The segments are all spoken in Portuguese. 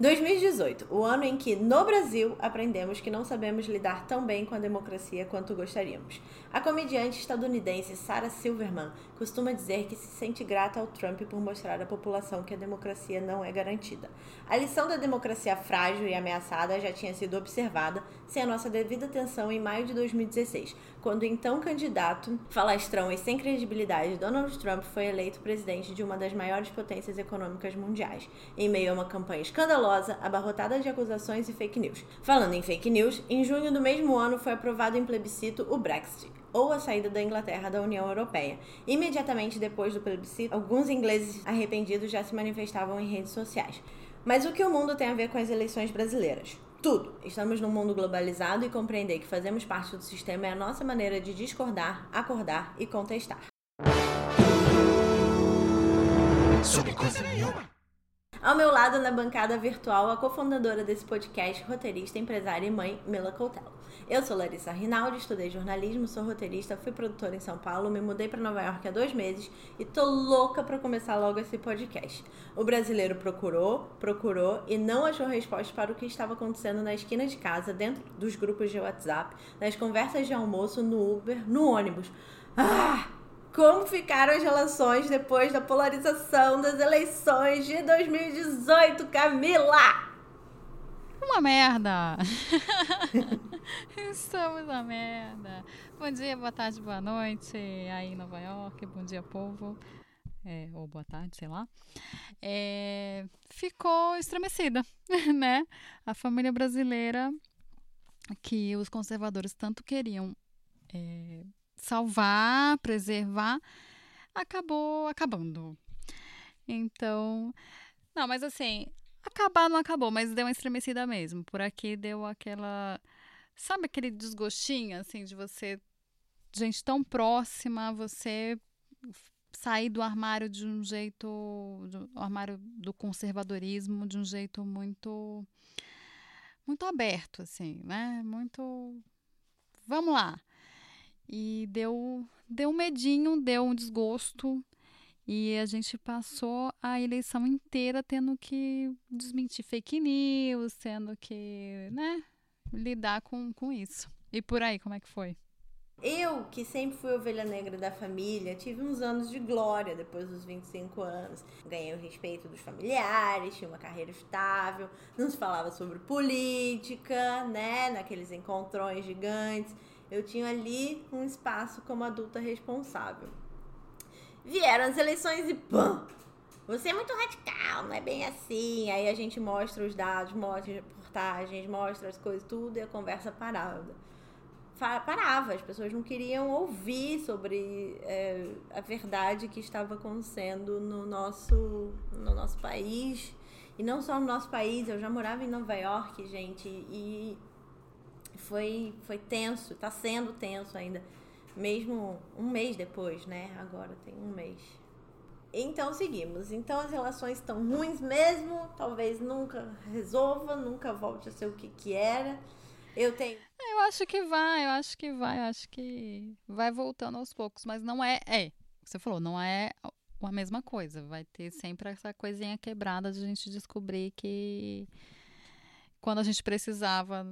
2018, o ano em que, no Brasil, aprendemos que não sabemos lidar tão bem com a democracia quanto gostaríamos. A comediante estadunidense Sarah Silverman costuma dizer que se sente grata ao Trump por mostrar à população que a democracia não é garantida. A lição da democracia frágil e ameaçada já tinha sido observada sem a nossa devida atenção em maio de 2016, quando o então candidato, falastrão e sem credibilidade Donald Trump foi eleito presidente de uma das maiores potências econômicas mundiais, em meio a uma campanha escandalosa abarrotada de acusações e fake news. Falando em fake news, em junho do mesmo ano foi aprovado em plebiscito o Brexit, ou a saída da Inglaterra da União Europeia. Imediatamente depois do plebiscito, alguns ingleses arrependidos já se manifestavam em redes sociais. Mas o que o mundo tem a ver com as eleições brasileiras? Tudo. Estamos num mundo globalizado e compreender que fazemos parte do sistema é a nossa maneira de discordar, acordar e contestar. Sobre coisa nenhuma. Ao meu lado, na bancada virtual, a cofundadora desse podcast, roteirista, empresária e mãe, Mila Coutel. Eu sou Larissa Rinaldi, estudei jornalismo, sou roteirista, fui produtora em São Paulo, me mudei para Nova York há dois meses e tô louca para começar logo esse podcast. O brasileiro procurou, procurou e não achou resposta para o que estava acontecendo na esquina de casa, dentro dos grupos de WhatsApp, nas conversas de almoço, no Uber, no ônibus. Ah! Como ficaram as relações depois da polarização das eleições de 2018, Camila? Uma merda! Estamos na merda. Bom dia, boa tarde, boa noite aí em Nova York. Bom dia, povo. É, ou boa tarde, sei lá. É, ficou estremecida, né? A família brasileira que os conservadores tanto queriam é, salvar, preservar, acabou acabando. Então, não, mas assim, acabar não acabou, mas deu uma estremecida mesmo. Por aqui deu aquela, sabe aquele desgostinho assim de você gente tão próxima, você sair do armário de um jeito, do armário do conservadorismo de um jeito muito muito aberto assim, né? Muito Vamos lá. E deu, deu um medinho, deu um desgosto. E a gente passou a eleição inteira tendo que desmentir fake news, tendo que, né, lidar com, com isso. E por aí, como é que foi? Eu, que sempre fui ovelha negra da família, tive uns anos de glória depois dos 25 anos. Ganhei o respeito dos familiares, tinha uma carreira estável, não se falava sobre política, né? Naqueles encontrões gigantes. Eu tinha ali um espaço como adulta responsável. Vieram as eleições e pã! Você é muito radical, não é bem assim. Aí a gente mostra os dados, mostra reportagens, mostra as coisas, tudo e a conversa parava. Parava, as pessoas não queriam ouvir sobre é, a verdade que estava acontecendo no nosso, no nosso país. E não só no nosso país, eu já morava em Nova York, gente, e foi, foi tenso, está sendo tenso ainda, mesmo um mês depois, né? Agora tem um mês. Então seguimos. Então as relações estão ruins mesmo, talvez nunca resolva, nunca volte a ser o que, que era. Eu tenho. Eu acho que vai, eu acho que vai, eu acho que vai voltando aos poucos, mas não é. É, você falou, não é a mesma coisa. Vai ter sempre essa coisinha quebrada de a gente descobrir que quando a gente precisava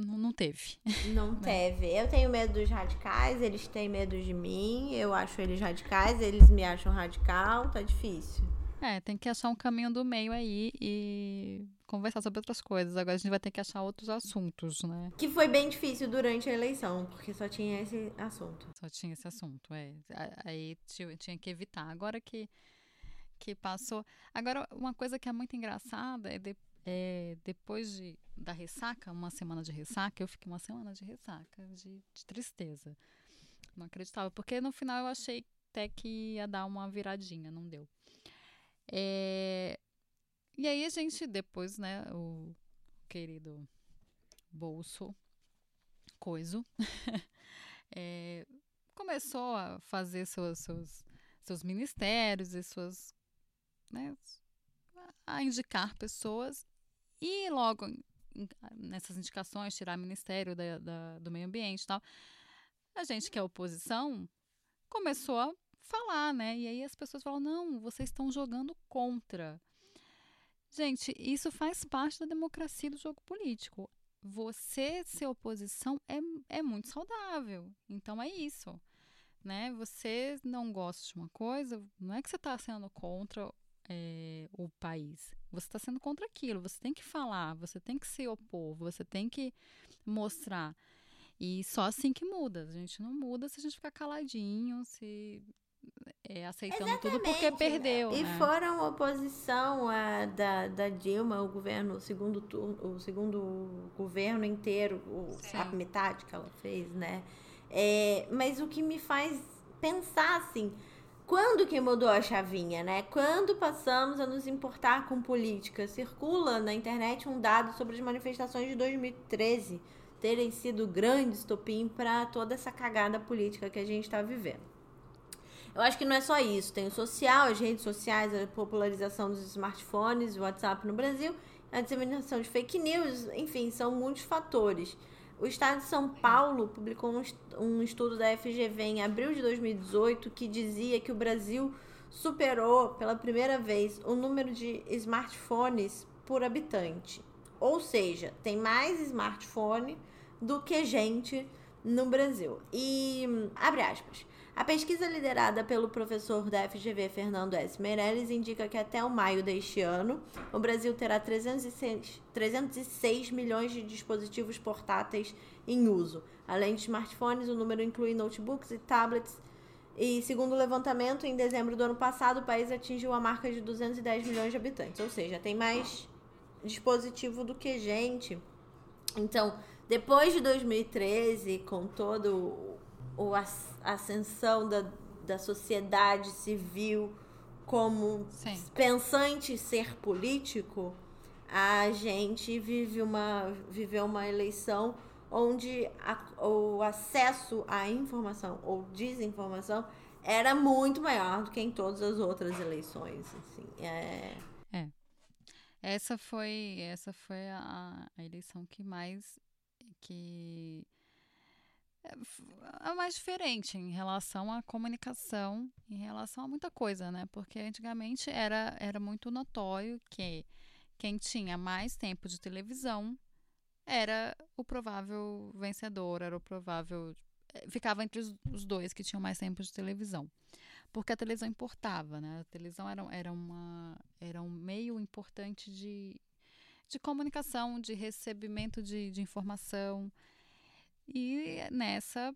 não, não teve. Não teve. Eu tenho medo dos radicais, eles têm medo de mim, eu acho eles radicais, eles me acham radical, tá difícil. É, tem que achar um caminho do meio aí e conversar sobre outras coisas. Agora a gente vai ter que achar outros assuntos, né? Que foi bem difícil durante a eleição, porque só tinha esse assunto. Só tinha esse assunto, é. Aí tinha que evitar. Agora que, que passou. Agora, uma coisa que é muito engraçada é depois é, depois de, da ressaca, uma semana de ressaca, eu fiquei uma semana de ressaca, de, de tristeza. Não acreditava, porque no final eu achei até que ia dar uma viradinha, não deu. É, e aí a gente, depois, né, o querido Bolso Coiso, é, começou a fazer seus, seus, seus ministérios e suas. Né, a indicar pessoas e logo nessas indicações, tirar Ministério da, da, do Meio Ambiente e tal, a gente que é oposição começou a falar, né? E aí as pessoas falam: não, vocês estão jogando contra. Gente, isso faz parte da democracia do jogo político. Você ser oposição é, é muito saudável. Então é isso. Né? Você não gosta de uma coisa, não é que você está sendo contra é, o país. Você está sendo contra aquilo. Você tem que falar, você tem que se opor, você tem que mostrar. E só assim que muda. A gente não muda se a gente ficar caladinho, se é, aceitando Exatamente. tudo porque perdeu. E né? foram oposição a, da, da Dilma, o governo, o segundo turno, o segundo governo inteiro, o, a metade que ela fez, né? É, mas o que me faz pensar assim, quando que mudou a chavinha, né? Quando passamos a nos importar com política? Circula na internet um dado sobre as manifestações de 2013 terem sido grande estopim para toda essa cagada política que a gente está vivendo. Eu acho que não é só isso. Tem o social, as redes sociais, a popularização dos smartphones, o WhatsApp no Brasil, a disseminação de fake news, enfim, são muitos fatores. O Estado de São Paulo publicou um estudo da FGV em abril de 2018 que dizia que o Brasil superou pela primeira vez o número de smartphones por habitante. Ou seja, tem mais smartphone do que gente no Brasil. E abre aspas. A pesquisa liderada pelo professor da FGV, Fernando S. Meirelles, indica que até o maio deste ano, o Brasil terá 306, 306 milhões de dispositivos portáteis em uso. Além de smartphones, o número inclui notebooks e tablets. E segundo o levantamento, em dezembro do ano passado, o país atingiu a marca de 210 milhões de habitantes. Ou seja, tem mais dispositivo do que gente. Então, depois de 2013, com todo o a ascensão da, da sociedade civil como Sim. pensante ser político, a gente vive uma, viveu uma eleição onde a, o acesso à informação ou desinformação era muito maior do que em todas as outras eleições. Assim. É... é. Essa foi, essa foi a, a eleição que mais que é, é mais diferente em relação à comunicação, em relação a muita coisa, né? Porque antigamente era, era muito notório que quem tinha mais tempo de televisão era o provável vencedor, era o provável. Eh, ficava entre os, os dois que tinham mais tempo de televisão. Porque a televisão importava, né? A televisão era, era, uma, era um meio importante de, de comunicação, de recebimento de, de informação. E nessa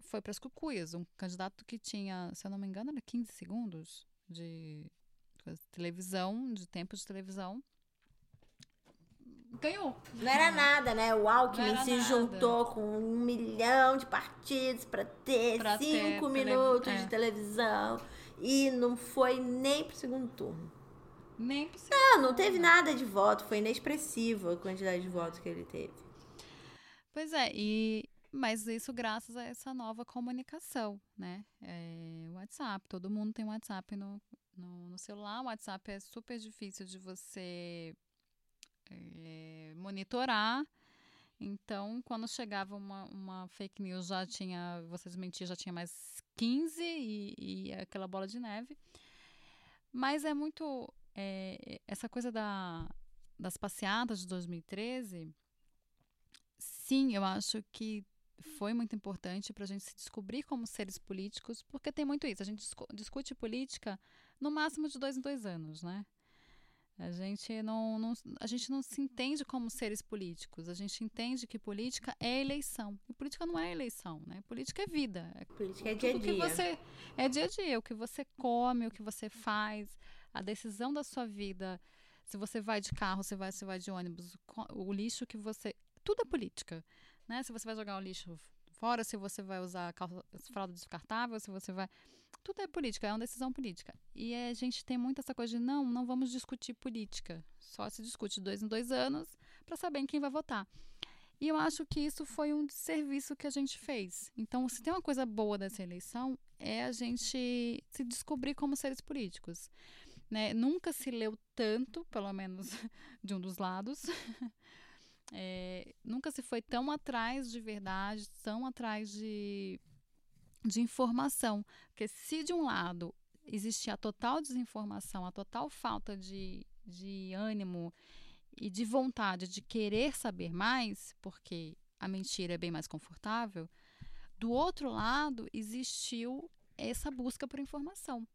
foi para as cucuias. Um candidato que tinha, se eu não me engano, era 15 segundos de televisão, de tempo de televisão. Ganhou. Não era nada, né? O Alckmin se nada. juntou com um milhão de partidos para ter pra cinco ter minutos tele... é. de televisão. E não foi nem pro segundo turno. Nem pro segundo Não, não teve nada de voto. Foi inexpressivo a quantidade de votos que ele teve. Pois é, e mas isso graças a essa nova comunicação, né? É, WhatsApp, todo mundo tem WhatsApp no, no, no, celular. O WhatsApp é super difícil de você é, monitorar. Então, quando chegava uma, uma fake news, já tinha, vocês mentiam, já tinha mais 15 e, e aquela bola de neve. Mas é muito. É, essa coisa da, das passeadas de 2013 sim, eu acho que foi muito importante para a gente se descobrir como seres políticos, porque tem muito isso. A gente discute política no máximo de dois em dois anos, né? A gente não, não, a gente não se entende como seres políticos. A gente entende que política é eleição. E política não é eleição, né? Política é vida. Política é dia a dia. Que você, é dia a dia. O que você come, o que você faz, a decisão da sua vida. Se você vai de carro, se vai, se vai de ônibus, o lixo que você tudo é política. Né? Se você vai jogar o lixo fora, se você vai usar calça, fralda descartável, se você vai. Tudo é política, é uma decisão política. E a gente tem muito essa coisa de não, não vamos discutir política. Só se discute dois em dois anos para saber em quem vai votar. E eu acho que isso foi um serviço que a gente fez. Então, se tem uma coisa boa dessa eleição, é a gente se descobrir como seres políticos. Né? Nunca se leu tanto, pelo menos de um dos lados, É, nunca se foi tão atrás de verdade, tão atrás de, de informação. Porque se de um lado existia a total desinformação, a total falta de, de ânimo e de vontade de querer saber mais, porque a mentira é bem mais confortável, do outro lado existiu essa busca por informação.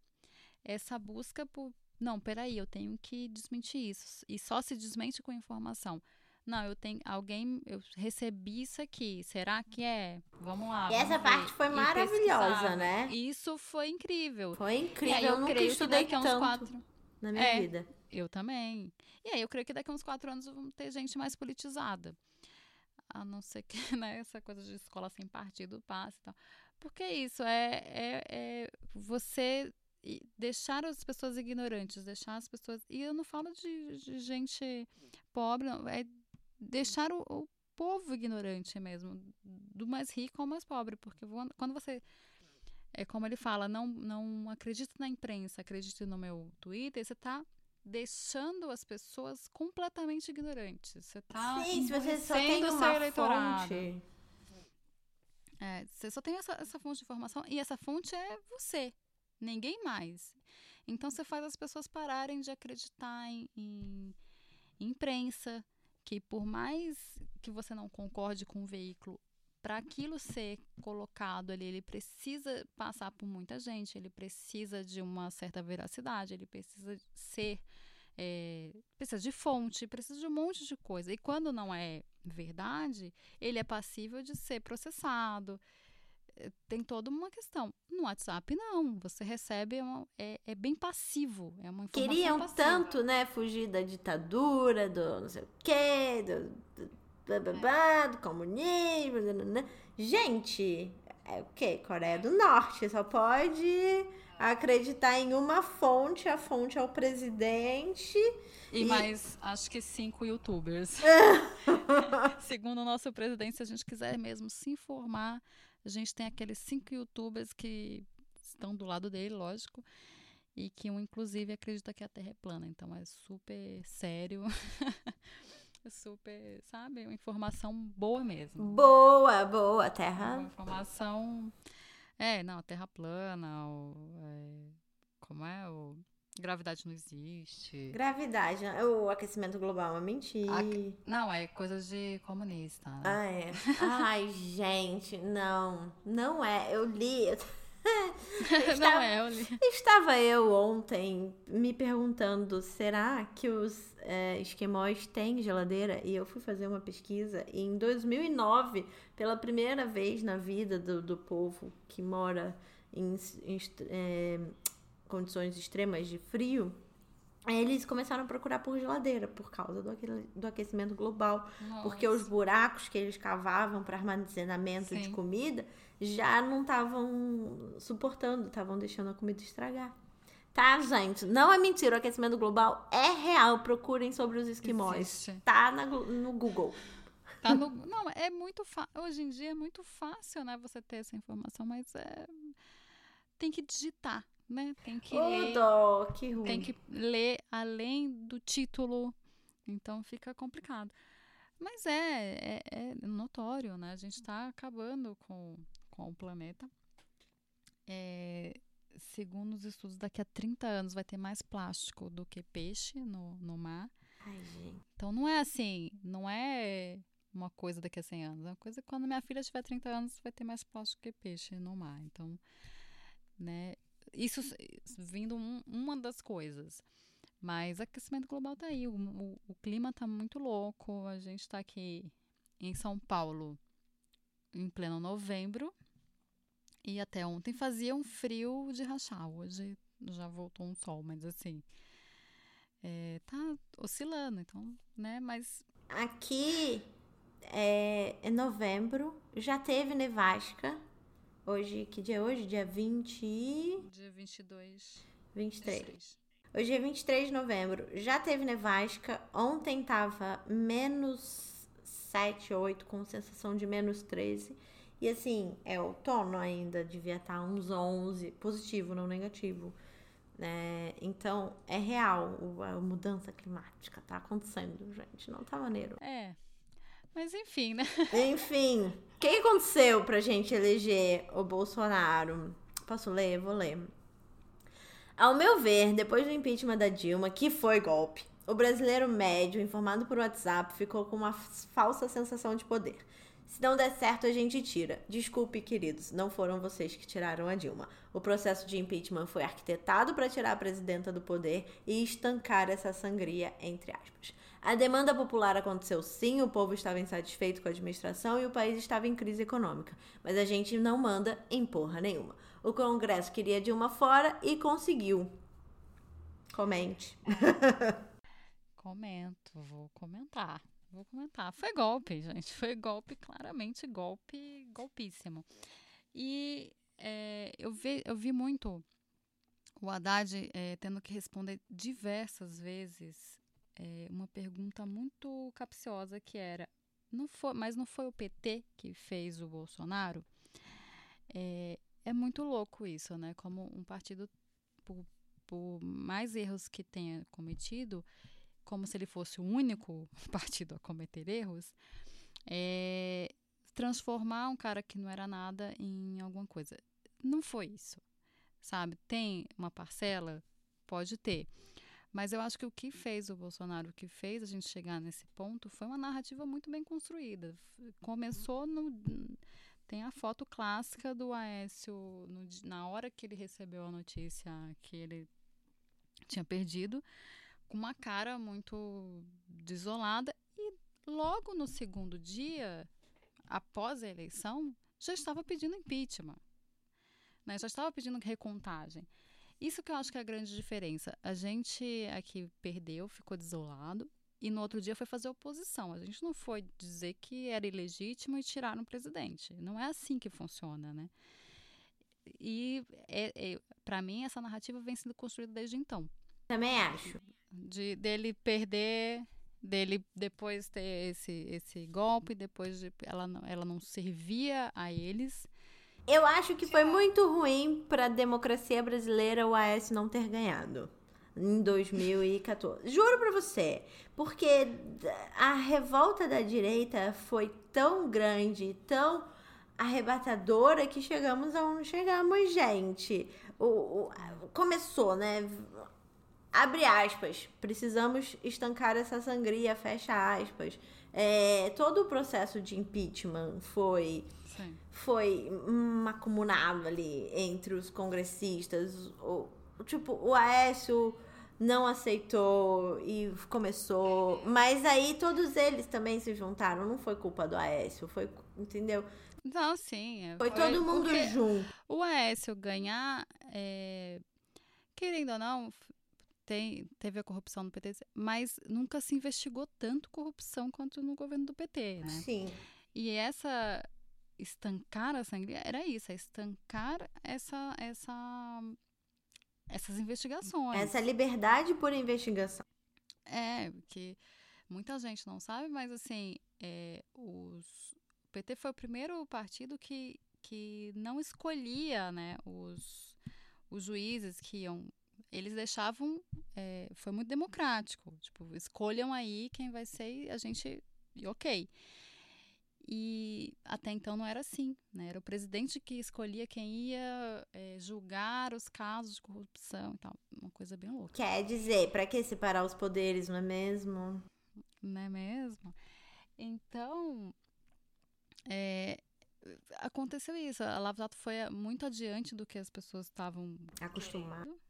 Essa busca por. Não, peraí, eu tenho que desmentir isso. E só se desmente com informação. Não, eu tenho. Alguém. Eu recebi isso aqui. Será que é? Vamos lá. E essa parte foi maravilhosa, né? Isso foi incrível. Foi incrível. eu, eu nunca estudei que tanto quatro... na minha é, vida. Eu também. E aí eu creio que daqui a uns quatro anos vamos ter gente mais politizada. A não ser que, né, essa coisa de escola sem partido passe e tal. Porque isso é, é, é você deixar as pessoas ignorantes, deixar as pessoas. E eu não falo de, de gente pobre, não, é deixar o, o, povo ignorante mesmo, do mais rico ao mais pobre, porque quando você. É como ele fala, não, não acredite na imprensa, acredite no meu Twitter, você está deixando as pessoas completamente ignorantes. Você está Sim, se você só tem uma fonte. É, você só tem essa, essa fonte de informação e essa fonte é você, ninguém mais. Então você faz as pessoas pararem de acreditar em, em imprensa, que por mais que você não concorde com o veículo, para aquilo ser colocado ali, ele precisa passar por muita gente, ele precisa de uma certa veracidade, ele precisa ser. É, precisa de fonte, precisa de um monte de coisa. E quando não é verdade, ele é passível de ser processado. Tem toda uma questão. No WhatsApp, não. Você recebe, uma, é, é, bem passivo. É uma informação Queriam passiva. tanto, né, fugir da ditadura, do não sei o quê, do, do, blá, blá, blá, do comunismo. Blá, Gente, é o quê? Coreia do Norte. Só pode acreditar em uma fonte, a fonte é o presidente. E, e... mais, acho que cinco youtubers. Segundo o nosso presidente, se a gente quiser mesmo se informar a gente tem aqueles cinco youtubers que estão do lado dele, lógico, e que um, inclusive, acredita que a Terra é plana. Então é super sério. super, sabe? Uma informação boa mesmo. Boa, boa. Terra. Uma informação. É, não, a Terra plana, o, é, como é? O Gravidade não existe. Gravidade, o aquecimento global é mentira. Não, é coisa de comunista. Né? Ah, é. Ai, gente, não. Não é. Eu li. estava, não é, eu li. Estava eu ontem me perguntando: será que os é, esquimós têm geladeira? E eu fui fazer uma pesquisa. E em 2009, pela primeira vez na vida do, do povo que mora em, em é, condições extremas de frio, eles começaram a procurar por geladeira por causa do, do aquecimento global. Nossa. Porque os buracos que eles cavavam para armazenamento Sim. de comida já não estavam suportando, estavam deixando a comida estragar. Tá, gente? Não é mentira, o aquecimento global é real. Procurem sobre os esquimós. Existe. Tá na, no Google. Tá no, não, é muito Hoje em dia é muito fácil, né, você ter essa informação, mas é, tem que digitar né? Tem que oh, ler. Dó, que ruim. Tem que ler além do título. Então fica complicado. Mas é, é, é notório, né? A gente está acabando com, com o planeta. É, segundo os estudos, daqui a 30 anos vai ter mais plástico do que peixe no, no mar. Ai, gente. Então não é assim, não é uma coisa daqui a 100 anos. É uma coisa que quando minha filha tiver 30 anos vai ter mais plástico que peixe no mar. Então, né, isso vindo um, uma das coisas. Mas aquecimento global tá aí, o, o, o clima tá muito louco. A gente está aqui em São Paulo em pleno novembro e até ontem fazia um frio de rachar. Hoje já voltou um sol, mas assim é, tá oscilando, então, né? Mas aqui é, é novembro, já teve nevasca Hoje, que dia é hoje? Dia 20. Dia 22. 23. 26. Hoje é 23 de novembro. Já teve nevasca. Ontem tava menos 7, 8, com sensação de menos 13. E assim, é outono ainda, devia estar tá uns 11, positivo, não negativo. É, então, é real a mudança climática, tá acontecendo, gente. Não tá maneiro. É, mas enfim, né? Enfim, o que aconteceu pra gente eleger o Bolsonaro? Posso ler? Vou ler. Ao meu ver, depois do impeachment da Dilma, que foi golpe, o brasileiro médio, informado por WhatsApp, ficou com uma falsa sensação de poder. Se não der certo, a gente tira. Desculpe, queridos, não foram vocês que tiraram a Dilma. O processo de impeachment foi arquitetado para tirar a presidenta do poder e estancar essa sangria, entre aspas. A demanda popular aconteceu sim, o povo estava insatisfeito com a administração e o país estava em crise econômica. Mas a gente não manda em porra nenhuma. O Congresso queria Dilma fora e conseguiu. Comente. Comento, vou comentar. Vou comentar. Foi golpe, gente. Foi golpe, claramente golpe, golpíssimo. E é, eu, vi, eu vi muito o Haddad é, tendo que responder diversas vezes é, uma pergunta muito capciosa que era, não foi, mas não foi o PT que fez o Bolsonaro? É, é muito louco isso, né? Como um partido, por, por mais erros que tenha cometido, como se ele fosse o único partido a cometer erros, é, transformar um cara que não era nada em alguma coisa. Não foi isso, sabe? Tem uma parcela? Pode ter. Mas eu acho que o que fez o Bolsonaro, o que fez a gente chegar nesse ponto, foi uma narrativa muito bem construída. Começou no. Tem a foto clássica do Aécio no, na hora que ele recebeu a notícia que ele tinha perdido com uma cara muito desolada e logo no segundo dia, após a eleição, já estava pedindo impeachment. Né? Já estava pedindo recontagem. Isso que eu acho que é a grande diferença. A gente aqui perdeu, ficou desolado, e no outro dia foi fazer oposição. A gente não foi dizer que era ilegítimo e tirar o presidente. Não é assim que funciona, né? E é, é para mim essa narrativa vem sendo construída desde então. Também acho de dele perder, dele depois ter esse, esse golpe, depois de, ela, ela não servia a eles. Eu acho que foi muito ruim para a democracia brasileira o AS não ter ganhado em 2014. Juro para você, porque a revolta da direita foi tão grande, tão arrebatadora que chegamos aonde chegamos, gente. O, o, começou, né? abre aspas, precisamos estancar essa sangria, fecha aspas. É, todo o processo de impeachment foi Sim. foi macumunado ali entre os congressistas. O, tipo, o Aécio não aceitou e começou. Mas aí todos eles também se juntaram. Não foi culpa do Aécio, foi, entendeu? Não, sim. É, foi, foi todo mundo junto. O Aécio ganhar, é, querendo ou não, tem, teve a corrupção no PT, mas nunca se investigou tanto corrupção quanto no governo do PT, né? Sim. E essa estancar a sangria era isso, é estancar essa, essa, essas investigações. Essa liberdade por investigação. É, que muita gente não sabe, mas assim, é, os, o PT foi o primeiro partido que, que não escolhia né, os, os juízes que iam eles deixavam. É, foi muito democrático. Tipo, escolham aí quem vai ser e a gente. E ok. E até então não era assim, né? Era o presidente que escolhia quem ia é, julgar os casos de corrupção e tal. Uma coisa bem louca. Quer dizer, para que separar os poderes, não é mesmo? Não é mesmo? Então, é, aconteceu isso. A Lava Jato foi muito adiante do que as pessoas estavam acostumadas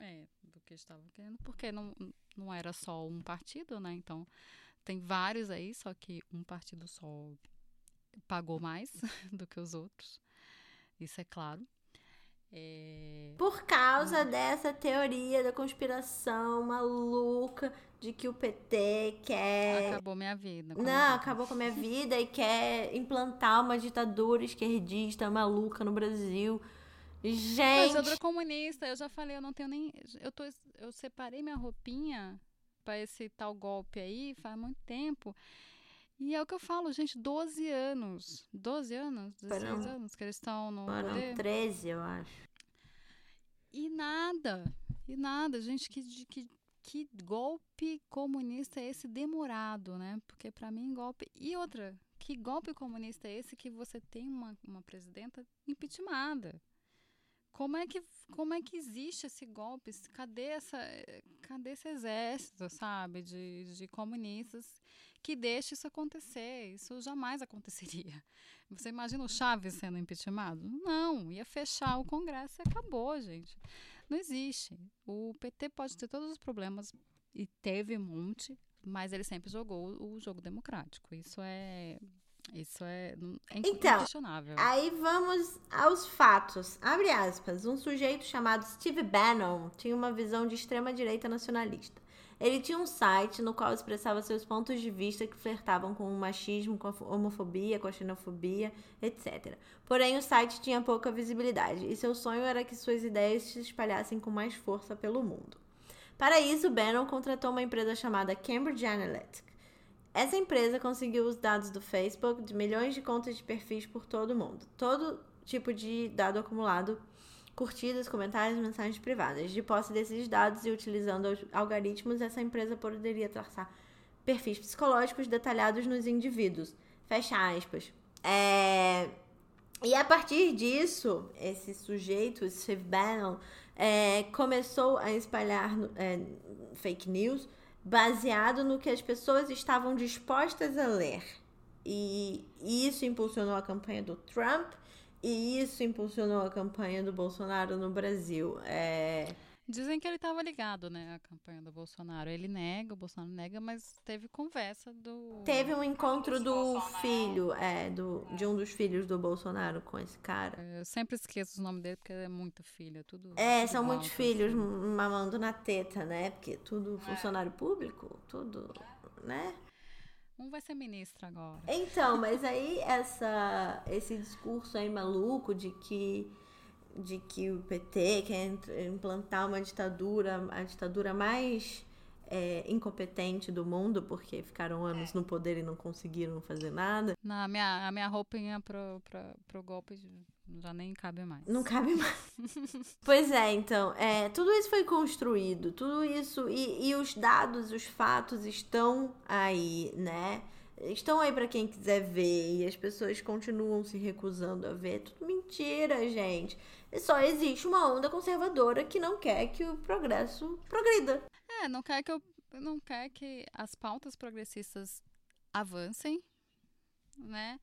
é, do que estavam querendo, porque não, não era só um partido, né? Então, tem vários aí, só que um partido só pagou mais do que os outros. Isso é claro. É... Por causa hum. dessa teoria da conspiração maluca de que o PT quer. Acabou minha vida. Não, acabou com a minha vida e quer implantar uma ditadura esquerdista maluca no Brasil. Gente. Eu sou comunista, eu já falei, eu não tenho nem. Eu, tô, eu separei minha roupinha para esse tal golpe aí faz muito tempo. E é o que eu falo, gente, 12 anos. 12 anos? 16 Foram, anos que eles estão no. Foram poder. 13, eu acho. E nada. E nada, gente, que, que, que golpe comunista é esse demorado, né? Porque para mim, golpe. E outra, que golpe comunista é esse que você tem uma, uma presidenta impeachmentada? Como é que como é que existe esse golpe? Cadê essa cadê esse exército, sabe, de, de comunistas que deixa isso acontecer? Isso jamais aconteceria. Você imagina o Chaves sendo impeachmentado? Não, ia fechar o Congresso e acabou, gente. Não existe. O PT pode ter todos os problemas e teve um monte, mas ele sempre jogou o jogo democrático. Isso é isso é, é então. Aí vamos aos fatos. Abre aspas. Um sujeito chamado Steve Bannon tinha uma visão de extrema-direita nacionalista. Ele tinha um site no qual expressava seus pontos de vista que flertavam com o machismo, com a homofobia, com a xenofobia, etc. Porém, o site tinha pouca visibilidade e seu sonho era que suas ideias se espalhassem com mais força pelo mundo. Para isso, Bannon contratou uma empresa chamada Cambridge Analytica. Essa empresa conseguiu os dados do Facebook de milhões de contas de perfis por todo o mundo. Todo tipo de dado acumulado, curtidas, comentários, mensagens privadas. De posse desses dados e utilizando algoritmos, essa empresa poderia traçar perfis psicológicos detalhados nos indivíduos. Fecha aspas. É... E a partir disso, esse sujeito, Steve Bannon, é, começou a espalhar é, fake news baseado no que as pessoas estavam dispostas a ler. E isso impulsionou a campanha do Trump e isso impulsionou a campanha do Bolsonaro no Brasil. É... Dizem que ele estava ligado, né, à campanha do Bolsonaro. Ele nega, o Bolsonaro nega, mas teve conversa do. Teve um encontro do filho, é, do, de um dos filhos do Bolsonaro com esse cara. Eu sempre esqueço o nome dele porque é muito filho, é tudo. É, tudo são muitos filhos assim. mamando na teta, né? Porque tudo é. funcionário público, tudo, né? Um vai ser ministro agora. Então, mas aí essa, esse discurso aí maluco de que de que o PT quer implantar uma ditadura, a ditadura mais é, incompetente do mundo, porque ficaram anos no poder e não conseguiram fazer nada. Na minha, a minha roupinha pro, pro, pro golpe já nem cabe mais. Não cabe mais. pois é, então, é, tudo isso foi construído, tudo isso, e, e os dados, os fatos estão aí, né? estão aí para quem quiser ver e as pessoas continuam se recusando a ver. Tudo mentira, gente. Só existe uma onda conservadora que não quer que o progresso progrida. É, não quer que eu, não quer que as pautas progressistas avancem, né?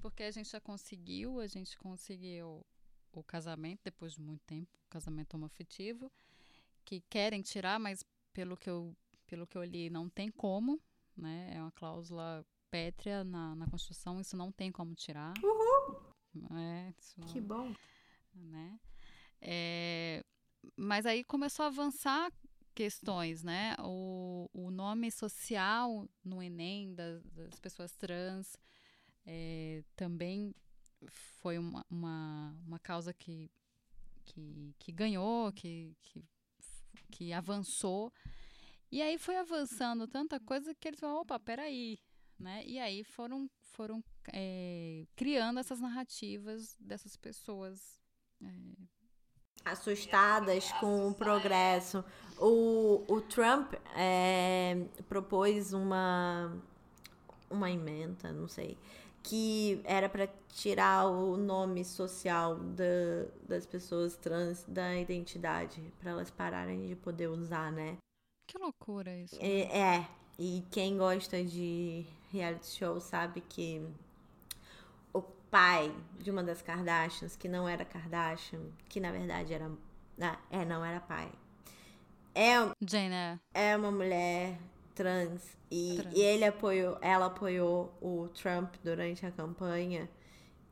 Porque a gente já conseguiu, a gente conseguiu o casamento depois de muito tempo, o casamento homoafetivo, que querem tirar, mas pelo que eu pelo que eu li não tem como, né? É uma cláusula pétrea na, na Constituição, isso não tem como tirar. Uhul! É, que bom! Né? É, mas aí começou a avançar questões, né? O, o nome social no Enem das, das pessoas trans é, também foi uma, uma, uma causa que, que, que ganhou, que, que, que avançou. E aí foi avançando tanta coisa que eles falaram, opa, peraí, né? E aí foram, foram é, criando essas narrativas dessas pessoas assustadas com o progresso. O, o Trump é, propôs uma uma emenda, não sei, que era para tirar o nome social da, das pessoas trans da identidade, para elas pararem de poder usar, né? Que loucura isso. É, é, e quem gosta de reality show sabe que pai de uma das Kardashians, que não era Kardashian, que na verdade era. Ah, é, não era pai. É, Jane é uma mulher trans e, trans. e ele apoiou, ela apoiou o Trump durante a campanha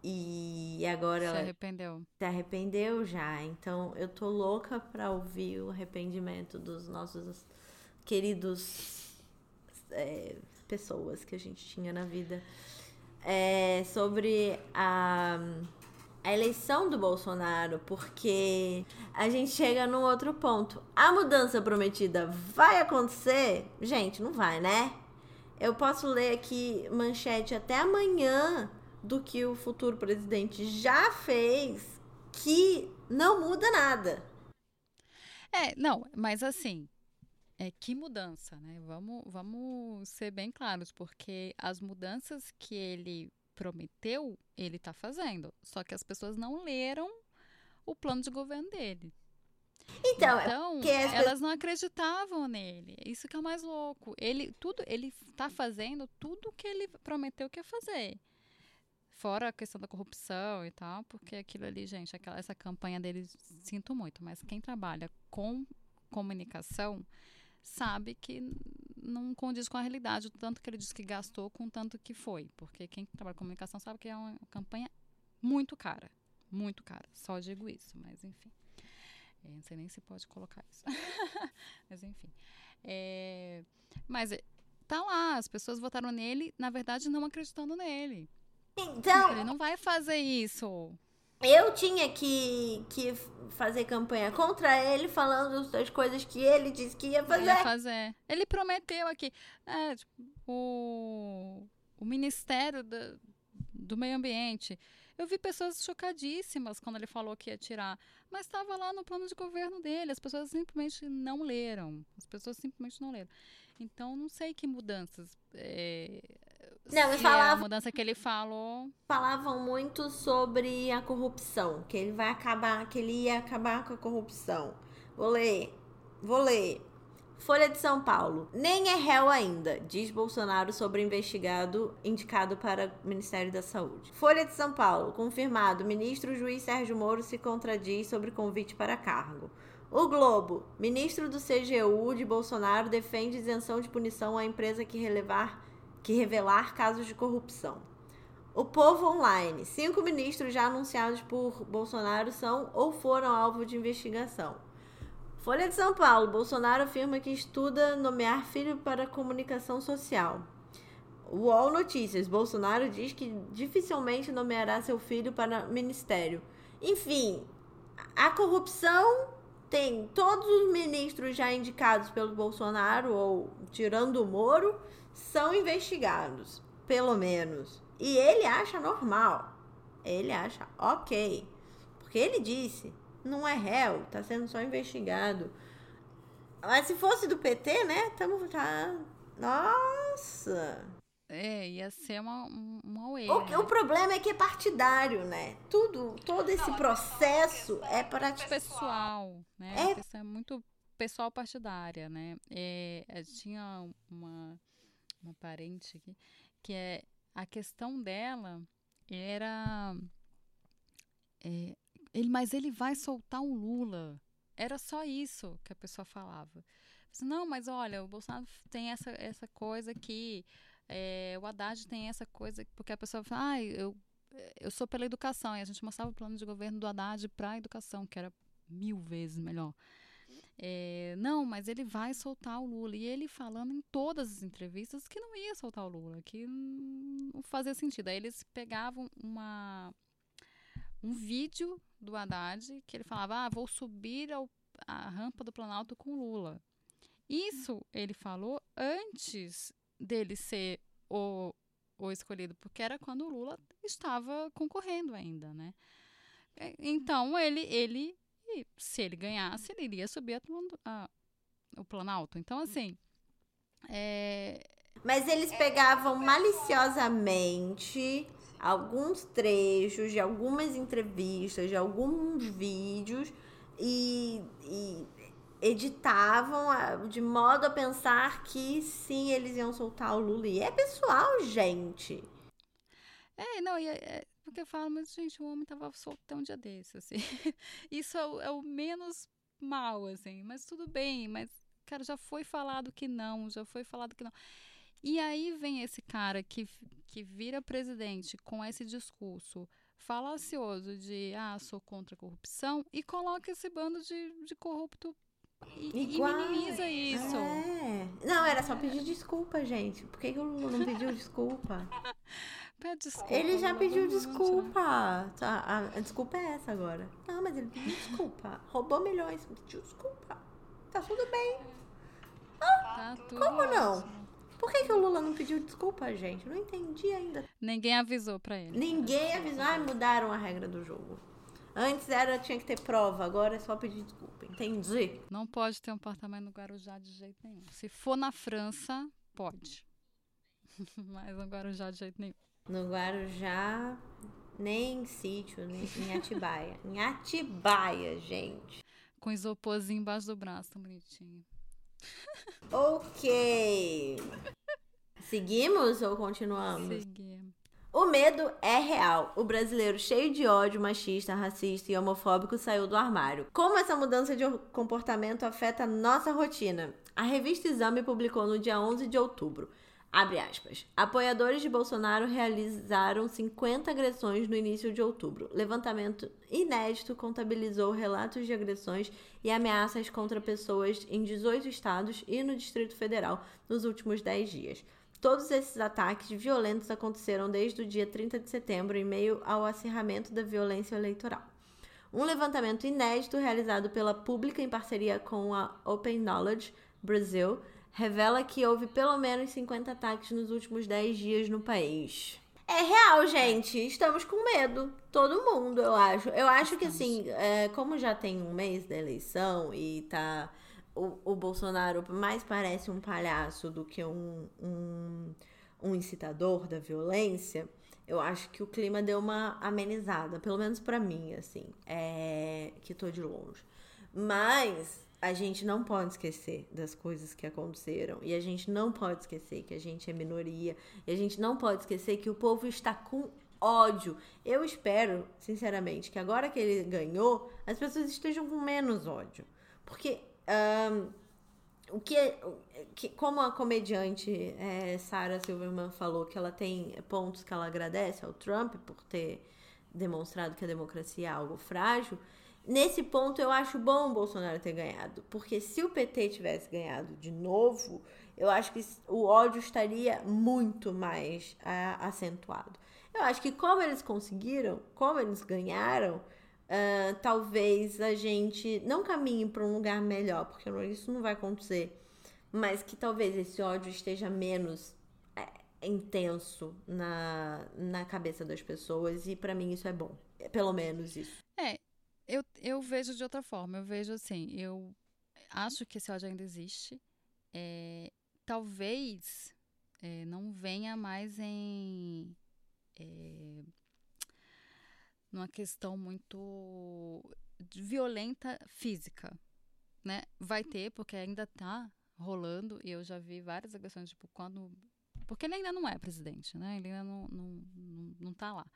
e agora se ela arrependeu. Se arrependeu já. Então eu tô louca pra ouvir o arrependimento dos nossos queridos é, pessoas que a gente tinha na vida. É, sobre a, a eleição do Bolsonaro, porque a gente chega num outro ponto. A mudança prometida vai acontecer? Gente, não vai, né? Eu posso ler aqui manchete até amanhã do que o futuro presidente já fez, que não muda nada. É, não, mas assim, é, que mudança, né? Vamos, vamos ser bem claros, porque as mudanças que ele prometeu, ele está fazendo. Só que as pessoas não leram o plano de governo dele. Então, então elas não acreditavam nele. Isso que é o mais louco. Ele tudo, ele está fazendo tudo que ele prometeu que ia fazer. Fora a questão da corrupção e tal, porque aquilo ali, gente, aquela, essa campanha dele, sinto muito, mas quem trabalha com comunicação sabe que não condiz com a realidade, o tanto que ele disse que gastou com o tanto que foi. Porque quem trabalha com comunicação sabe que é uma campanha muito cara. Muito cara. Só digo isso, mas enfim. É, não sei nem se pode colocar isso. mas enfim. É, mas é, tá lá, as pessoas votaram nele, na verdade, não acreditando nele. Então. Ele não vai fazer isso. Eu tinha que, que fazer campanha contra ele, falando das coisas que ele disse que ia fazer. Ia fazer. Ele prometeu aqui. É, tipo, o, o Ministério do, do Meio Ambiente. Eu vi pessoas chocadíssimas quando ele falou que ia tirar. Mas estava lá no plano de governo dele. As pessoas simplesmente não leram. As pessoas simplesmente não leram. Então, não sei que mudanças. É, não, e falava, é a mudança que ele falou. Falavam muito sobre a corrupção, que ele vai acabar, que ele ia acabar com a corrupção. Vou ler, vou ler. Folha de São Paulo. Nem é réu ainda, diz Bolsonaro sobre investigado indicado para o Ministério da Saúde. Folha de São Paulo. Confirmado. Ministro juiz Sérgio Moro se contradiz sobre convite para cargo. O Globo. Ministro do CGU de Bolsonaro defende isenção de punição à empresa que relevar que revelar casos de corrupção. O Povo Online. Cinco ministros já anunciados por Bolsonaro são ou foram alvo de investigação. Folha de São Paulo. Bolsonaro afirma que estuda nomear filho para comunicação social. UOL Notícias. Bolsonaro diz que dificilmente nomeará seu filho para ministério. Enfim, a corrupção tem todos os ministros já indicados pelo Bolsonaro, ou tirando o Moro, são investigados, pelo menos. E ele acha normal. Ele acha ok. Porque ele disse, não é réu, tá sendo só investigado. Mas se fosse do PT, né? Tamo tá. Nossa! É, ia ser uma, uma uê, o, né? o problema é que é partidário, né? Tudo, todo esse não, processo é para pessoal, né? É... é muito pessoal partidária, né? É, tinha uma uma parente aqui, que é a questão dela era. É, ele, mas ele vai soltar o Lula. Era só isso que a pessoa falava. Não, mas olha, o Bolsonaro tem essa, essa coisa aqui, é, o Haddad tem essa coisa, porque a pessoa fala, ah, eu, eu sou pela educação, e a gente mostrava o plano de governo do Haddad para a educação, que era mil vezes melhor. É, não, mas ele vai soltar o Lula. E ele falando em todas as entrevistas que não ia soltar o Lula, que não fazia sentido. Aí eles pegavam uma, um vídeo do Haddad que ele falava: ah, vou subir ao, a rampa do Planalto com o Lula. Isso ele falou antes dele ser o, o escolhido, porque era quando o Lula estava concorrendo ainda, né? É, então ele, ele e se ele ganhasse, ele iria subir a, a, o Planalto. Então, assim. É... Mas eles pegavam maliciosamente alguns trechos de algumas entrevistas, de alguns vídeos e, e editavam de modo a pensar que sim, eles iam soltar o Lula. E é pessoal, gente. É, não, e é, é porque eu falo, mas gente, o homem tava solto até um dia desse, assim. Isso é o, é o menos mal, assim. Mas tudo bem, mas, cara, já foi falado que não, já foi falado que não. E aí vem esse cara que, que vira presidente com esse discurso falacioso de ah, sou contra a corrupção e coloca esse bando de, de corrupto e, e, minimiza isso. É. Não, era só pedir desculpa, gente. Por que, que o Lula não pediu desculpa? Pede desculpa. Ele já pediu desculpa. Tá, a, a, desculpa é essa agora. Não, mas ele pediu desculpa. Roubou milhões, pediu desculpa. Tá tudo bem. Ah, tá tudo como não? Por que, que o Lula não pediu desculpa, gente? Não entendi ainda. Ninguém avisou pra ele. Ninguém avisou. Ai, mudaram a regra do jogo. Antes era tinha que ter prova, agora é só pedir desculpa. Entendi. Não pode ter um apartamento no Guarujá de jeito nenhum. Se for na França, pode. Mas no Guarujá de jeito nenhum. No Guarujá, Nem em sítio, nem em Atibaia. em Atibaia, gente. Com isoporzinho embaixo do braço, tão bonitinho. Ok. Seguimos ou continuamos? Seguimos. O medo é real. O brasileiro cheio de ódio machista, racista e homofóbico saiu do armário. Como essa mudança de comportamento afeta nossa rotina? A revista Exame publicou no dia 11 de outubro. Abre aspas. Apoiadores de Bolsonaro realizaram 50 agressões no início de outubro. Levantamento inédito contabilizou relatos de agressões e ameaças contra pessoas em 18 estados e no Distrito Federal nos últimos 10 dias. Todos esses ataques violentos aconteceram desde o dia 30 de setembro, em meio ao acirramento da violência eleitoral. Um levantamento inédito realizado pela Pública em parceria com a Open Knowledge Brasil revela que houve pelo menos 50 ataques nos últimos 10 dias no país. É real, gente. Estamos com medo. Todo mundo, eu acho. Eu acho que, assim, é, como já tem um mês da eleição e tá o, o Bolsonaro mais parece um palhaço do que um, um, um incitador da violência, eu acho que o clima deu uma amenizada, pelo menos para mim, assim, é, que tô de longe. Mas a gente não pode esquecer das coisas que aconteceram e a gente não pode esquecer que a gente é minoria e a gente não pode esquecer que o povo está com ódio. Eu espero, sinceramente, que agora que ele ganhou, as pessoas estejam com menos ódio. Porque um, o que, que, como a comediante é, Sarah Silverman falou que ela tem pontos que ela agradece ao Trump por ter demonstrado que a democracia é algo frágil, nesse ponto eu acho bom o Bolsonaro ter ganhado, porque se o PT tivesse ganhado de novo, eu acho que o ódio estaria muito mais acentuado. Eu acho que como eles conseguiram, como eles ganharam, uh, talvez a gente não caminhe para um lugar melhor, porque isso não vai acontecer, mas que talvez esse ódio esteja menos é, intenso na, na cabeça das pessoas, e para mim isso é bom. Pelo menos isso. Eu, eu vejo de outra forma. Eu vejo assim, eu acho que esse ódio ainda existe. É, talvez é, não venha mais em. É, numa questão muito violenta física, né? Vai ter, porque ainda tá rolando, e eu já vi várias agressões, tipo, quando... Porque ele ainda não é presidente, né? Ele ainda não, não, não, não tá lá.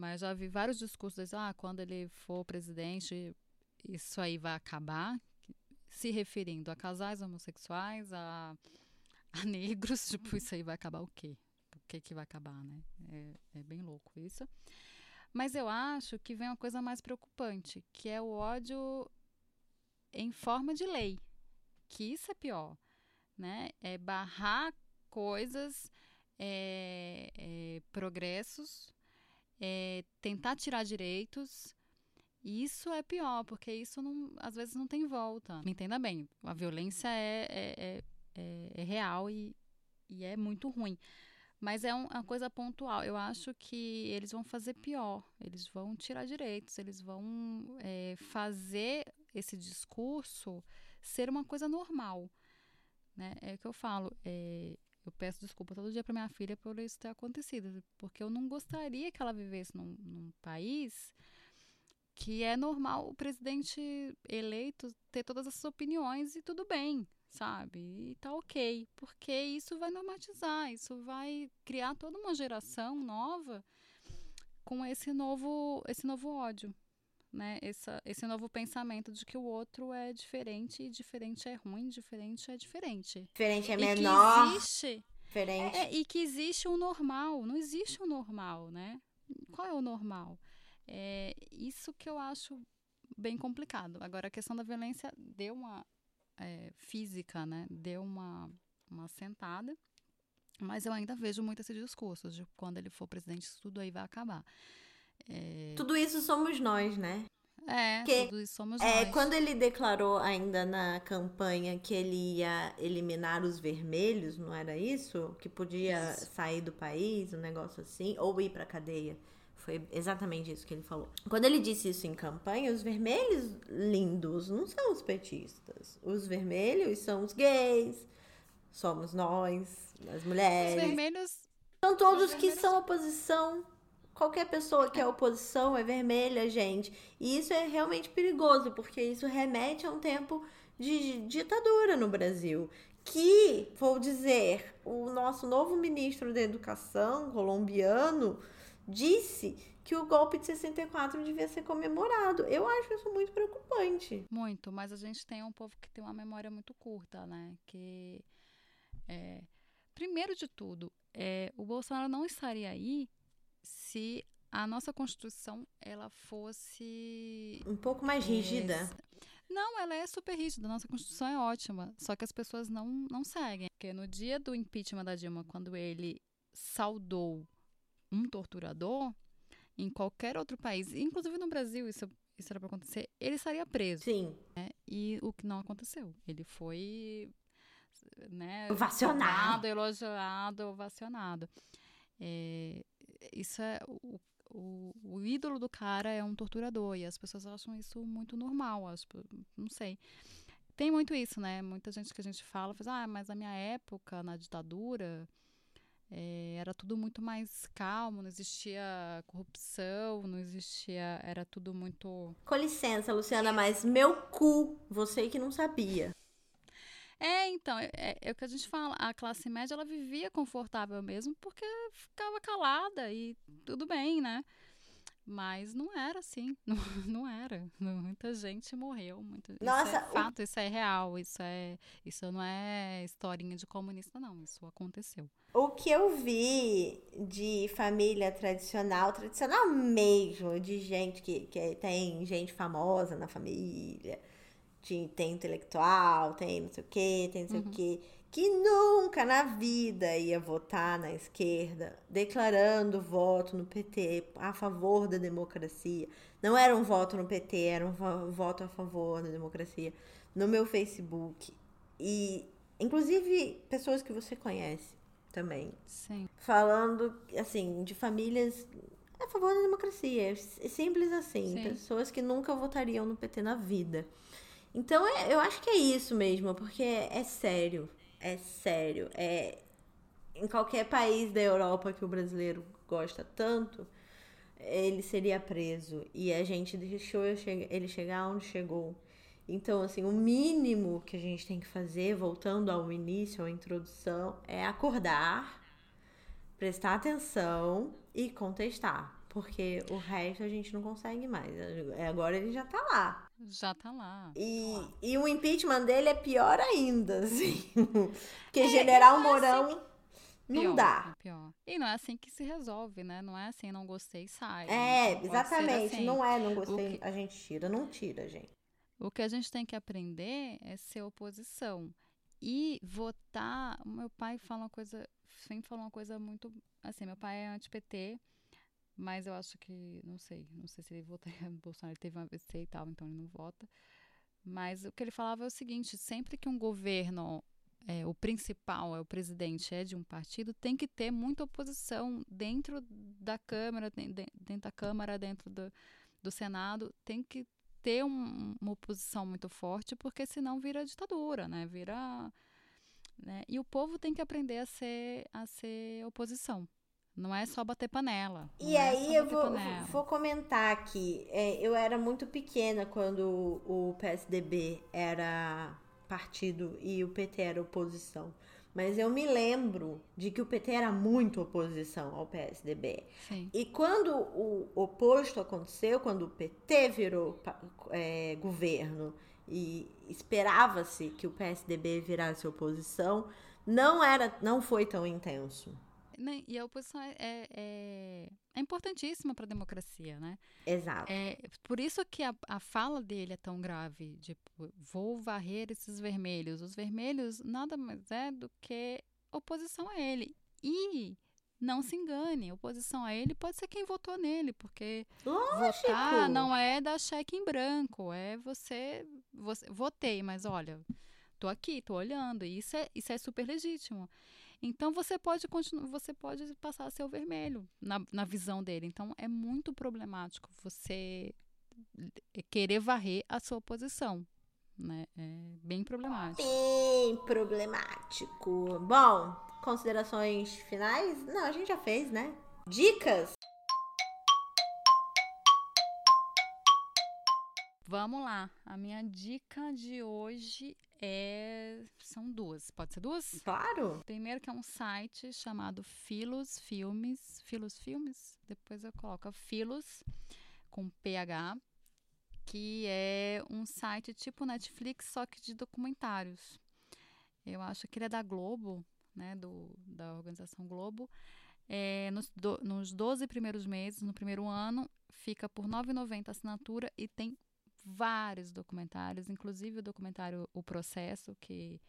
Mas já vi vários discursos, ah, quando ele for presidente, isso aí vai acabar, se referindo a casais homossexuais, a, a negros, tipo, isso aí vai acabar o quê? O que que vai acabar, né? É, é bem louco isso. Mas eu acho que vem uma coisa mais preocupante, que é o ódio em forma de lei. Que isso é pior, né? É barrar coisas, é, é, progressos, é, tentar tirar direitos. Isso é pior, porque isso não, às vezes não tem volta. Me entenda bem, a violência é, é, é, é real e, e é muito ruim. Mas é um, uma coisa pontual. Eu acho que eles vão fazer pior. Eles vão tirar direitos, eles vão é, fazer esse discurso ser uma coisa normal. Né? É o que eu falo. É, eu peço desculpa todo dia para minha filha por isso ter acontecido, porque eu não gostaria que ela vivesse num, num país que é normal o presidente eleito ter todas essas opiniões e tudo bem, sabe? E tá ok, porque isso vai normatizar, isso vai criar toda uma geração nova com esse novo, esse novo ódio, né? Essa, esse novo pensamento de que o outro é diferente, e diferente é ruim, diferente é diferente. Diferente é menor. E que existe, diferente. É, e que existe um normal, não existe um normal, né? Qual é o normal? É isso que eu acho bem complicado. Agora, a questão da violência deu uma é, física, né, deu uma, uma sentada. Mas eu ainda vejo muito esse discurso de quando ele for presidente, tudo aí vai acabar. É... Tudo isso somos nós, né? É, que, tudo isso somos é, nós. Quando ele declarou ainda na campanha que ele ia eliminar os vermelhos, não era isso? Que podia isso. sair do país, um negócio assim, ou ir pra cadeia. Foi exatamente isso que ele falou. Quando ele disse isso em campanha, os vermelhos lindos não são os petistas. Os vermelhos são os gays, somos nós, as mulheres. Os vermelhos. São todos que são oposição qualquer pessoa que é oposição é vermelha, gente. E isso é realmente perigoso, porque isso remete a um tempo de ditadura no Brasil. Que, vou dizer, o nosso novo ministro da Educação colombiano disse que o golpe de 64 devia ser comemorado. Eu acho isso muito preocupante. Muito, mas a gente tem um povo que tem uma memória muito curta, né? Que, é, primeiro de tudo, é, o Bolsonaro não estaria aí se a nossa Constituição ela fosse um pouco mais rígida. É, não, ela é super rígida. Nossa Constituição é ótima. Só que as pessoas não, não seguem. Porque no dia do impeachment da Dilma, quando ele saudou um torturador, em qualquer outro país, inclusive no Brasil, isso, isso era para acontecer, ele estaria preso. Sim. Né? E o que não aconteceu. Ele foi. Né, ovacionado. Elogiado, ovacionado. É, isso é. O, o, o, ídolo do cara é um torturador e as pessoas acham isso muito normal. Acho, não sei. Tem muito isso, né? Muita gente que a gente fala, fala ah, mas na minha época, na ditadura, é, era tudo muito mais calmo, não existia corrupção, não existia. Era tudo muito. Com licença, Luciana, mas meu cu, você que não sabia. É, então, é, é, é, o que a gente fala. A classe média ela vivia confortável mesmo porque ficava calada e tudo bem, né? Mas não era assim, não, não era. Muita gente morreu. Muita, Nossa, isso é fato, o... isso é real, isso, é, isso não é historinha de comunista, não. Isso aconteceu. O que eu vi de família tradicional, tradicional mesmo, de gente que, que tem gente famosa na família, de, tem intelectual, tem não sei o quê, tem não sei uhum. o quê que nunca na vida ia votar na esquerda, declarando voto no PT a favor da democracia. Não era um voto no PT, era um voto a favor da democracia no meu Facebook. E, inclusive, pessoas que você conhece também. Sim. Falando, assim, de famílias a favor da democracia. É simples assim. Sim. Pessoas que nunca votariam no PT na vida. Então, é, eu acho que é isso mesmo, porque é, sério. É sério. É em qualquer país da Europa que o brasileiro gosta tanto, ele seria preso e a gente deixou ele chegar onde chegou. Então, assim, o mínimo que a gente tem que fazer, voltando ao início, à introdução, é acordar, prestar atenção e contestar. Porque o resto a gente não consegue mais. Agora ele já tá lá. Já tá lá. E, tá lá. e o impeachment dele é pior ainda, assim. Porque é, General é Mourão assim não pior, dá. É pior. E não é assim que se resolve, né? Não é assim, não gostei, sai. É, exatamente. Assim. Não é, não gostei, que... a gente tira. Não tira, gente. O que a gente tem que aprender é ser oposição. E votar. Meu pai fala uma coisa. Sempre falou uma coisa muito. Assim, meu pai é anti-PT. Mas eu acho que, não sei, não sei se ele votaria no Bolsonaro, ele teve uma AVC e tal, então ele não vota. Mas o que ele falava é o seguinte: sempre que um governo, é, o principal, é o presidente, é de um partido, tem que ter muita oposição dentro da Câmara, dentro da Câmara, dentro do, do Senado, tem que ter um, uma oposição muito forte, porque senão vira ditadura, né? Vira. Né? E o povo tem que aprender a ser, a ser oposição. Não é só bater panela. E é aí eu vou, vou, comentar aqui. É, eu era muito pequena quando o PSDB era partido e o PT era oposição. Mas eu me lembro de que o PT era muito oposição ao PSDB. Sim. E quando o oposto aconteceu, quando o PT virou é, governo e esperava-se que o PSDB virasse oposição, não era, não foi tão intenso. Né? E a oposição é, é, é, é importantíssima para a democracia, né? Exato. É, por isso que a, a fala dele é tão grave, tipo, vou varrer esses vermelhos. Os vermelhos nada mais é do que oposição a ele. E não se engane, oposição a ele pode ser quem votou nele, porque Lógico. votar não é dar cheque em branco, é você, você votei, mas olha, tô aqui, tô olhando, e isso é, isso é super legítimo. Então você pode continuar, você pode passar a ser o vermelho na, na visão dele. Então é muito problemático você querer varrer a sua posição. Né? É bem problemático. Bem problemático. Bom, considerações finais? Não, a gente já fez, né? Dicas? Vamos lá. A minha dica de hoje é. São duas. Pode ser duas? Claro. Primeiro que é um site chamado Filos Filmes. Filos Filmes? Depois eu coloco Filos com PH. Que é um site tipo Netflix, só que de documentários. Eu acho que ele é da Globo, né? Do, da organização Globo. É, nos, do, nos 12 primeiros meses, no primeiro ano, fica por R$ 9,90 a assinatura e tem vários documentários, inclusive o documentário O Processo, que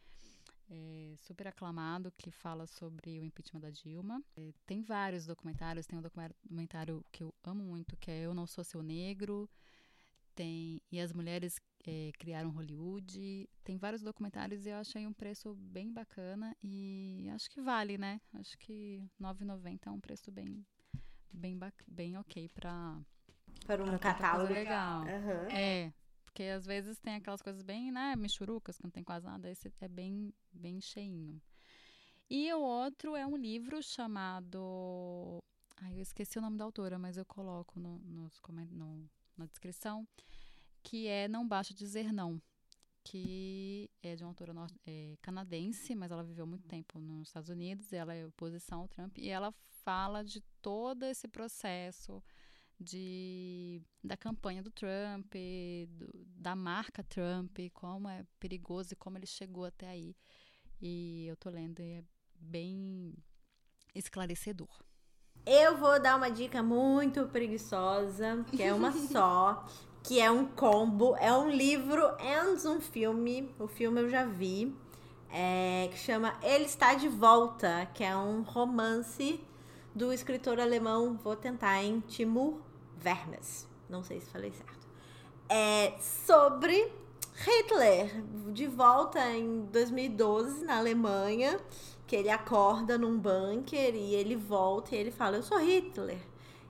é super aclamado, que fala sobre o impeachment da Dilma. É, tem vários documentários, tem um documentário que eu amo muito, que é Eu Não Sou Seu Negro, tem E as Mulheres é, Criaram Hollywood, tem vários documentários e eu achei um preço bem bacana e acho que vale, né? Acho que R$ 9,90 é um preço bem, bem, bem ok para para um catálogo legal. Uhum. É, porque às vezes tem aquelas coisas bem, né, michurucas, que não tem quase nada, esse é bem, bem cheinho. E o outro é um livro chamado. Ai, eu esqueci o nome da autora, mas eu coloco no, nos, no, na descrição. Que é Não Basta Dizer Não. Que é de uma autora é, canadense, mas ela viveu muito tempo nos Estados Unidos. ela é oposição ao Trump. E ela fala de todo esse processo de, da campanha do Trump, do, da marca Trump, como é perigoso e como ele chegou até aí. E eu tô lendo e é bem esclarecedor. Eu vou dar uma dica muito preguiçosa, que é uma só, que é um combo, é um livro e um filme. O filme eu já vi, é, que chama Ele Está de Volta, que é um romance do escritor alemão, vou tentar, em Timur Vermes, não sei se falei certo, é sobre Hitler, de volta em 2012 na Alemanha, que ele acorda num bunker e ele volta e ele fala: Eu sou Hitler,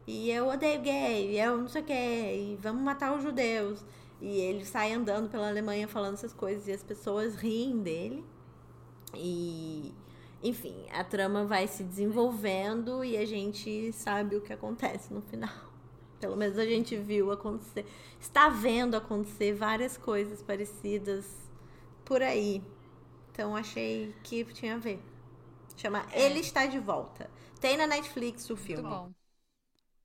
e eu odeio gay, e eu não sei o que, e vamos matar os judeus. E ele sai andando pela Alemanha falando essas coisas e as pessoas riem dele. E, enfim, a trama vai se desenvolvendo e a gente sabe o que acontece no final. Pelo menos a gente viu acontecer, está vendo acontecer várias coisas parecidas por aí. Então achei que tinha a ver. Chama é. Ele Está de Volta. Tem na Netflix o filme. Muito bom.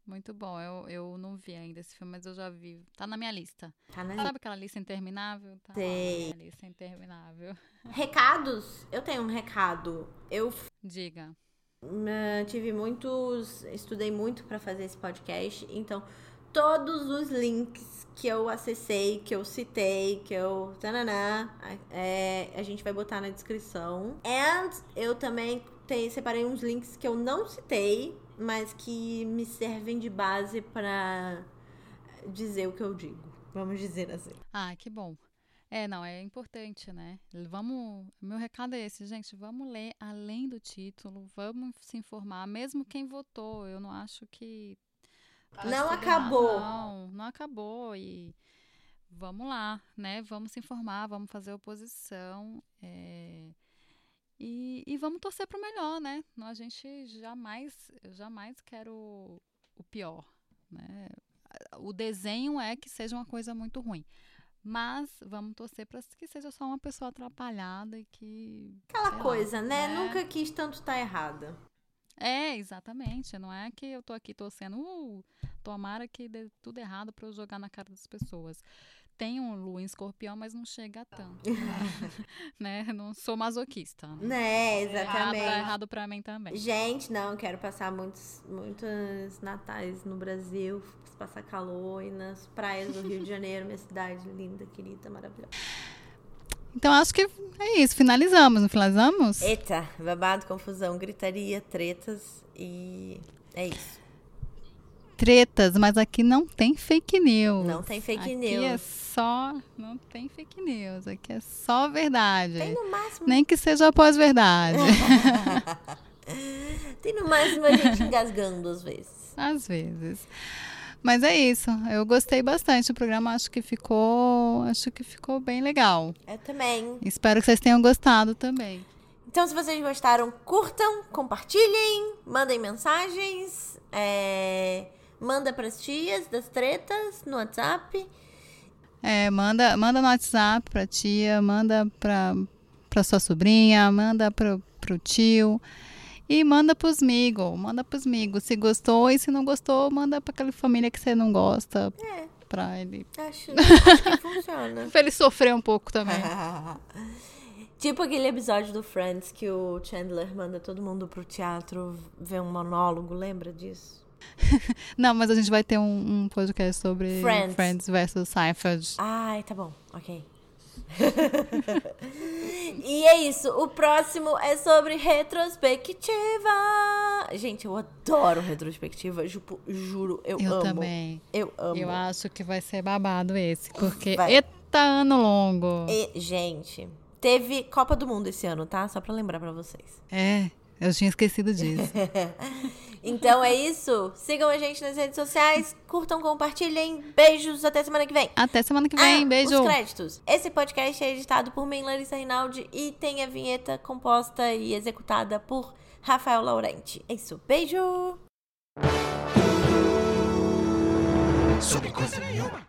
Muito bom. Eu, eu não vi ainda esse filme, mas eu já vi. Tá na minha lista. Tá na Sabe aquela lista interminável? Tá Sei. lista interminável. Recados? Eu tenho um recado. Eu. Diga. Tive muitos. Estudei muito para fazer esse podcast, então todos os links que eu acessei, que eu citei, que eu. Tananá, é, a gente vai botar na descrição. And eu também tem, separei uns links que eu não citei, mas que me servem de base para dizer o que eu digo. Vamos dizer assim. Ah, que bom. É, não, é importante, né? Vamos. Meu recado é esse, gente. Vamos ler além do título, vamos se informar, mesmo quem votou. Eu não acho que. Não acabou. Não, não acabou. E vamos lá, né? Vamos se informar, vamos fazer oposição. É... E, e vamos torcer para o melhor, né? A gente jamais, eu jamais quero o pior, né? O desenho é que seja uma coisa muito ruim. Mas vamos torcer para que seja só uma pessoa atrapalhada e que. Aquela coisa, lá, né? né? Nunca quis tanto estar tá errada. É, exatamente. Não é que eu tô aqui torcendo, uh, tomara que dê tudo errado para eu jogar na cara das pessoas tem um Lua em escorpião, mas não chega a tanto. né? Não sou masoquista. Né, exatamente. Errado, errado pra mim também. Gente, não, quero passar muitos, muitos natais no Brasil, passar calor e nas praias do Rio de Janeiro, minha cidade linda, querida, maravilhosa. Então acho que é isso, finalizamos, não finalizamos? Eita, babado, confusão, gritaria, tretas e é isso tretas, mas aqui não tem fake news. Não tem fake aqui news. Aqui é só. Não tem fake news. Aqui é só verdade. Tem no máximo. Nem que seja pós-verdade. tem no máximo a gente engasgando às vezes. Às vezes. Mas é isso. Eu gostei bastante do programa. Acho que ficou. Acho que ficou bem legal. Eu também. Espero que vocês tenham gostado também. Então, se vocês gostaram, curtam, compartilhem, mandem mensagens. É manda pras tias das tretas no WhatsApp. É, manda, manda no WhatsApp pra tia, manda pra, pra sua sobrinha, manda pro, pro tio. E manda pros amigos, manda pros amigos. Se gostou e se não gostou, manda pra aquela família que você não gosta. É. Pra ele. Acho, acho que funciona. Pra ele sofrer um pouco também. tipo aquele episódio do Friends que o Chandler manda todo mundo pro teatro ver um monólogo, lembra disso? Não, mas a gente vai ter um, um podcast sobre Friends. Friends versus Seinfeld. Ai, tá bom, ok. e é isso. O próximo é sobre retrospectiva. Gente, eu adoro retrospectiva. Ju- juro, eu, Eu amo. também. Eu amo. Eu acho que vai ser babado esse, porque Vai. eita ano longo. E, gente, teve Copa do Mundo esse ano, tá? Só pra lembrar pra vocês. É, eu tinha esquecido disso. Então é isso. Sigam a gente nas redes sociais. Curtam, compartilhem. Beijos. Até semana que vem. Até semana que vem, Ah, beijo. Os créditos. Esse podcast é editado por mim, Larissa Rinaldi, e tem a vinheta composta e executada por Rafael Laurenti. É isso. Beijo! Sobre coisa nenhuma.